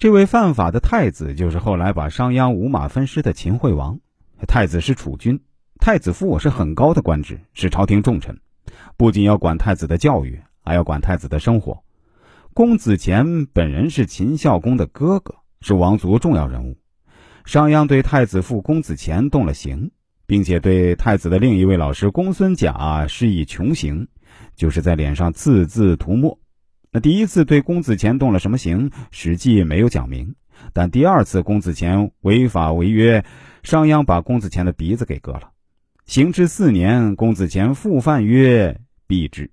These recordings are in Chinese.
这位犯法的太子就是后来把商鞅五马分尸的秦惠王。太子是储君，太子父是很高的官职，是朝廷重臣，不仅要管太子的教育，还要管太子的生活。公子虔本人是秦孝公的哥哥，是王族重要人物。商鞅对太子父公子虔动了刑，并且对太子的另一位老师公孙贾施以穷刑，就是在脸上字字涂墨。那第一次对公子虔动了什么刑，史记没有讲明。但第二次公子虔违法违约，商鞅把公子虔的鼻子给割了。行之四年，公子虔复犯曰：“毙之。”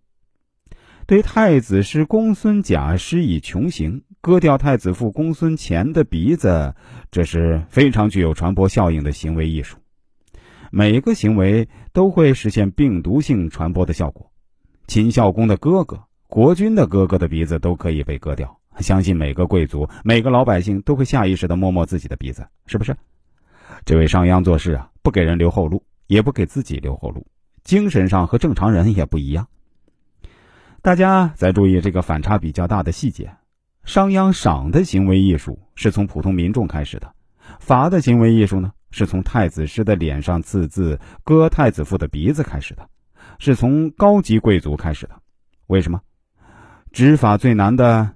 对太子师公孙贾施以穷刑，割掉太子父公孙虔的鼻子，这是非常具有传播效应的行为艺术。每个行为都会实现病毒性传播的效果。秦孝公的哥哥。国君的哥哥的鼻子都可以被割掉，相信每个贵族、每个老百姓都会下意识的摸摸自己的鼻子，是不是？这位商鞅做事啊，不给人留后路，也不给自己留后路，精神上和正常人也不一样。大家再注意这个反差比较大的细节：商鞅赏的行为艺术是从普通民众开始的，罚的行为艺术呢是从太子师的脸上刺字、割太子父的鼻子开始的，是从高级贵族开始的。为什么？执法最难的，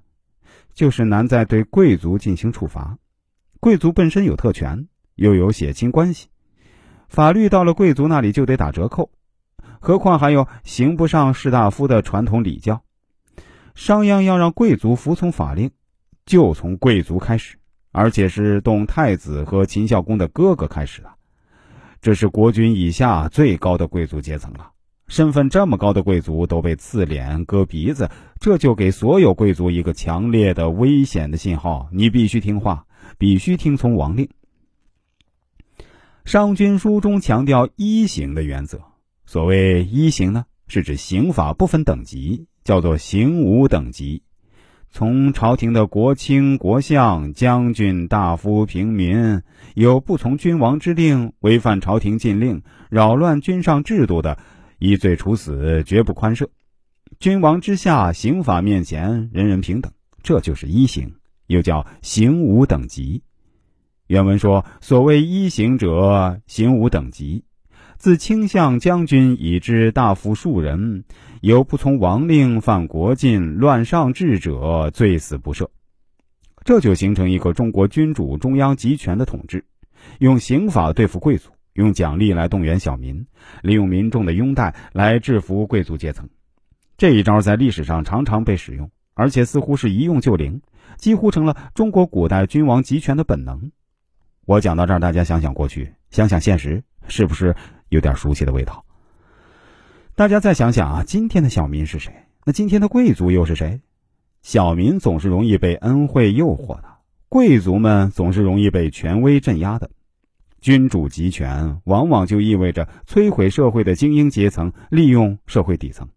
就是难在对贵族进行处罚。贵族本身有特权，又有血亲关系，法律到了贵族那里就得打折扣。何况还有刑不上士大夫的传统礼教。商鞅要让贵族服从法令，就从贵族开始，而且是动太子和秦孝公的哥哥开始的。这是国君以下最高的贵族阶层了。身份这么高的贵族都被刺脸、割鼻子，这就给所有贵族一个强烈的危险的信号：你必须听话，必须听从王令。商君书中强调一刑的原则。所谓一刑呢，是指刑法不分等级，叫做刑无等级。从朝廷的国卿、国相、将军、大夫、平民，有不从君王之令、违反朝廷禁令、扰乱君上制度的。一罪处死，绝不宽赦。君王之下，刑法面前人人平等，这就是一刑，又叫刑无等级。原文说：“所谓一刑者，刑无等级。自卿相将军以至大夫庶人，有不从王令、犯国禁、乱上制者，罪死不赦。”这就形成一个中国君主中央集权的统治，用刑法对付贵族。用奖励来动员小民，利用民众的拥戴来制服贵族阶层，这一招在历史上常常被使用，而且似乎是一用就灵，几乎成了中国古代君王集权的本能。我讲到这儿，大家想想过去，想想现实，是不是有点熟悉的味道？大家再想想啊，今天的小民是谁？那今天的贵族又是谁？小民总是容易被恩惠诱惑的，贵族们总是容易被权威镇压的。君主集权往往就意味着摧毁社会的精英阶层，利用社会底层。